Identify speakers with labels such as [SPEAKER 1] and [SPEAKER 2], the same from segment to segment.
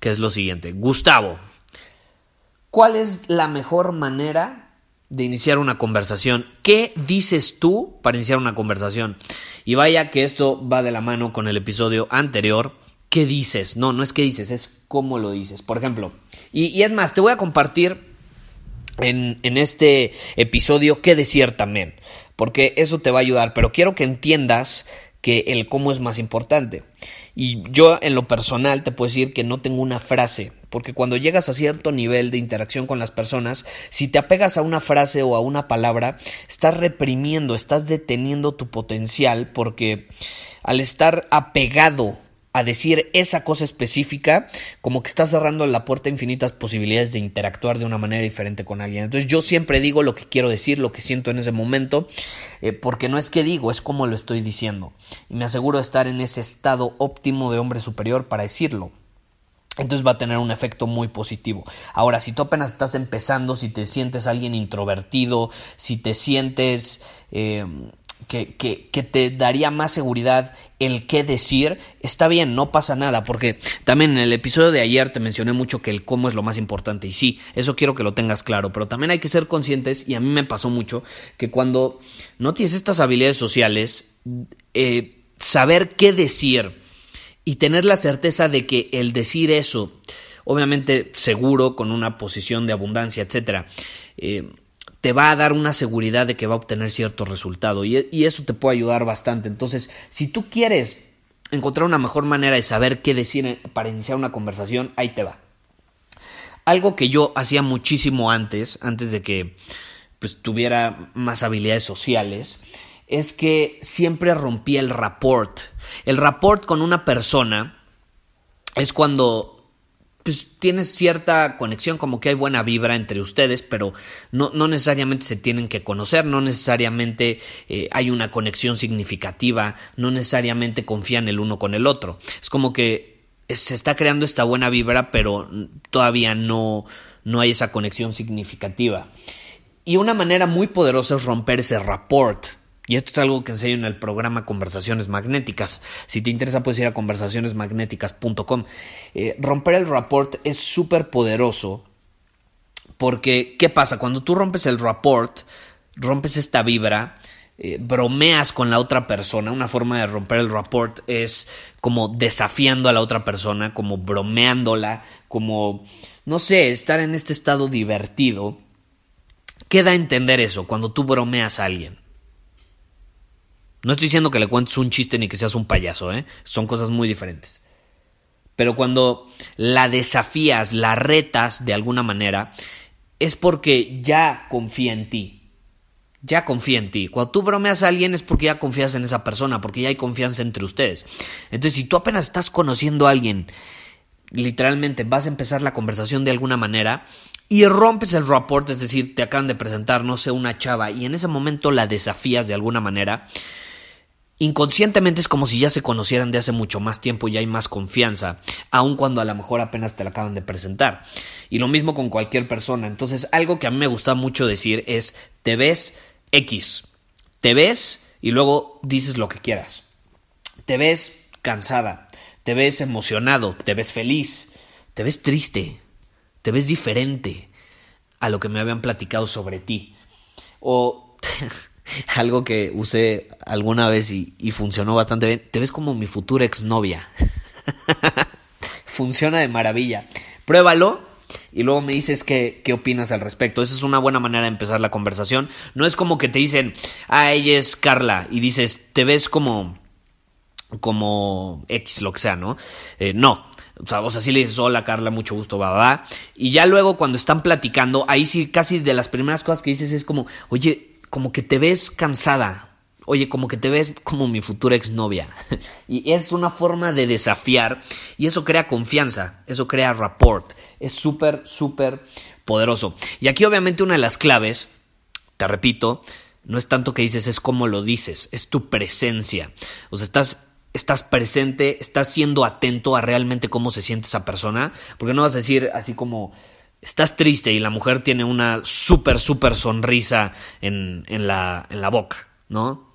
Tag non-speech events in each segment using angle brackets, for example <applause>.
[SPEAKER 1] que es lo siguiente. Gustavo, ¿cuál es la mejor manera de iniciar una conversación? ¿Qué dices tú para iniciar una conversación? Y vaya que esto va de la mano con el episodio anterior. ¿Qué dices? No, no es qué dices, es cómo lo dices. Por ejemplo, y, es más, te voy a compartir en, en este episodio qué decir también, porque eso te va a ayudar, pero quiero que entiendas que el cómo es más importante. Y yo en lo personal te puedo decir que no tengo una frase, porque cuando llegas a cierto nivel de interacción con las personas, si te apegas a una frase o a una palabra, estás reprimiendo, estás deteniendo tu potencial, porque al estar apegado a decir esa cosa específica, como que está cerrando la puerta infinitas posibilidades de interactuar de una manera diferente con alguien. Entonces yo siempre digo lo que quiero decir, lo que siento en ese momento, eh, porque no es que digo, es como lo estoy diciendo. Y me aseguro de estar en ese estado óptimo de hombre superior para decirlo. Entonces va a tener un efecto muy positivo. Ahora, si tú apenas estás empezando, si te sientes alguien introvertido, si te sientes... Eh, que, que, te daría más seguridad el qué decir, está bien, no pasa nada, porque también en el episodio de ayer te mencioné mucho que el cómo es lo más importante, y sí, eso quiero que lo tengas claro, pero también hay que ser conscientes, y a mí me pasó mucho, que cuando no tienes estas habilidades sociales, eh, saber qué decir y tener la certeza de que el decir eso, obviamente seguro, con una posición de abundancia, etcétera, eh, te va a dar una seguridad de que va a obtener cierto resultado y, eso te puede ayudar bastante. Entonces, si tú quieres encontrar una mejor manera de saber qué decir para iniciar una conversación, ahí te va. Algo que yo hacía muchísimo antes, antes de que pues, tuviera más habilidades sociales, es que siempre rompía el rapport. El rapport con una persona es cuando pues tienes cierta conexión, como que hay buena vibra entre ustedes, pero no, no necesariamente se tienen que conocer, no necesariamente eh, hay una conexión significativa, no necesariamente confían el uno con el otro. Es como que se está creando esta buena vibra, pero todavía no, no hay esa conexión significativa. Y una manera muy poderosa es romper ese rapport. Y esto es algo que enseño en el programa Conversaciones Magnéticas. Si te interesa, puedes ir a conversacionesmagnéticas.com. Eh, romper el rapport es súper poderoso porque, ¿qué pasa? Cuando tú rompes el rapport, rompes esta vibra, eh, bromeas con la otra persona. Una forma de romper el rapport es como desafiando a la otra persona, como bromeándola, como, no sé, estar en este estado divertido. ¿Qué da a entender eso cuando tú bromeas a alguien? No estoy diciendo que le cuentes un chiste ni que seas un payaso, ¿eh? Son cosas muy diferentes. Pero cuando la desafías, la retas de alguna manera, es porque ya confía en ti. Ya confía en ti. Cuando tú bromeas a alguien es porque ya confías en esa persona, porque ya hay confianza entre ustedes. Entonces, si tú apenas estás conociendo a alguien, literalmente vas a empezar la conversación de alguna manera y rompes el rapport, es decir, te acaban de presentar, no sé, una chava, y en ese momento la desafías de alguna manera, inconscientemente es como si ya se conocieran de hace mucho más tiempo y hay más confianza, aun cuando a lo mejor apenas te la acaban de presentar. Y lo mismo con cualquier persona. Entonces, algo que a mí me gusta mucho decir es, te ves X, te ves y luego dices lo que quieras. Te ves cansada, te ves emocionado, te ves feliz, te ves triste, te ves diferente a lo que me habían platicado sobre ti. O <laughs> <laughs> algo que usé alguna vez y, funcionó bastante bien. Te ves como mi futura exnovia. <laughs> Funciona de maravilla. Pruébalo y luego me dices qué, qué opinas al respecto. Esa es una buena manera de empezar la conversación. No es como que te dicen, ah, ella es Carla, y dices, te ves como como X, lo que sea, ¿no? Eh, no. O sea, vos así le dices, hola Carla, mucho gusto, va, va. Y ya luego cuando están platicando, ahí sí casi de las primeras cosas que dices es como, oye, como que te ves cansada. Oye, como que te ves como mi futura exnovia. <laughs> y es una forma de desafiar y eso crea confianza, eso crea rapport. Es súper, súper poderoso. Y aquí obviamente una de las claves, te repito, no es tanto que dices, es como lo dices, es tu presencia. O sea, estás estás presente, estás siendo atento a realmente cómo se siente esa persona, porque no vas a decir así como estás triste y la mujer tiene una súper, súper sonrisa en, en, la, en la boca, ¿no?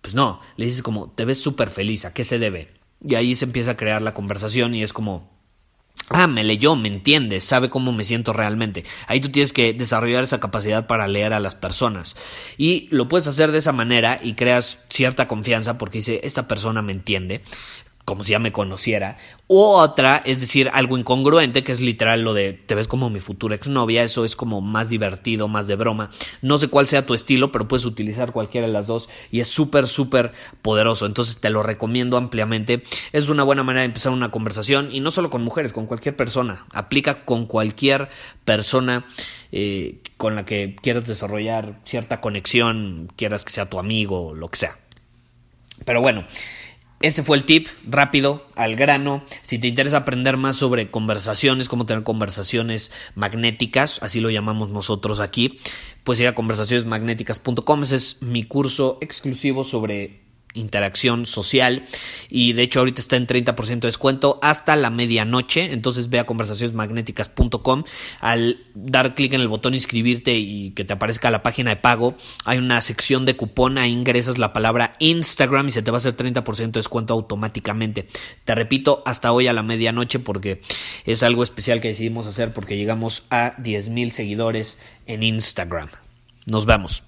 [SPEAKER 1] Pues no, le dices como, te ves súper feliz, ¿a qué se debe? Y ahí se empieza a crear la conversación y es como, Ah, me leyó, me entiende, sabe cómo me siento realmente. Ahí tú tienes que desarrollar esa capacidad para leer a las personas. Y lo puedes hacer de esa manera y creas cierta confianza porque dice, esta persona me entiende como si ya me conociera, u otra, es decir, algo incongruente, que es literal lo de te ves como mi futura exnovia, eso es como más divertido, más de broma. No sé cuál sea tu estilo, pero puedes utilizar cualquiera de las dos y es súper, súper poderoso. Entonces te lo recomiendo ampliamente. Es una buena manera de empezar una conversación y no solo con mujeres, con cualquier persona. Aplica con cualquier persona eh, con la que quieras desarrollar cierta conexión, quieras que sea tu amigo, lo que sea. Pero bueno, ese fue el tip, rápido, al grano. Si te interesa aprender más sobre conversaciones, cómo tener conversaciones magnéticas, así lo llamamos nosotros aquí, pues ir a conversacionesmagnéticas.com. Ese es mi curso exclusivo sobre interacción social y de hecho ahorita está en 30% de descuento hasta la medianoche. Entonces ve a conversacionesmagnéticas.com al dar clic en el botón inscribirte y que te aparezca la página de pago hay una sección de cupón. Ahí ingresas la palabra Instagram y se te va a hacer 30% de descuento automáticamente. Te repito hasta hoy a la medianoche porque es algo especial que decidimos hacer porque llegamos a 10 mil seguidores en Instagram. Nos vemos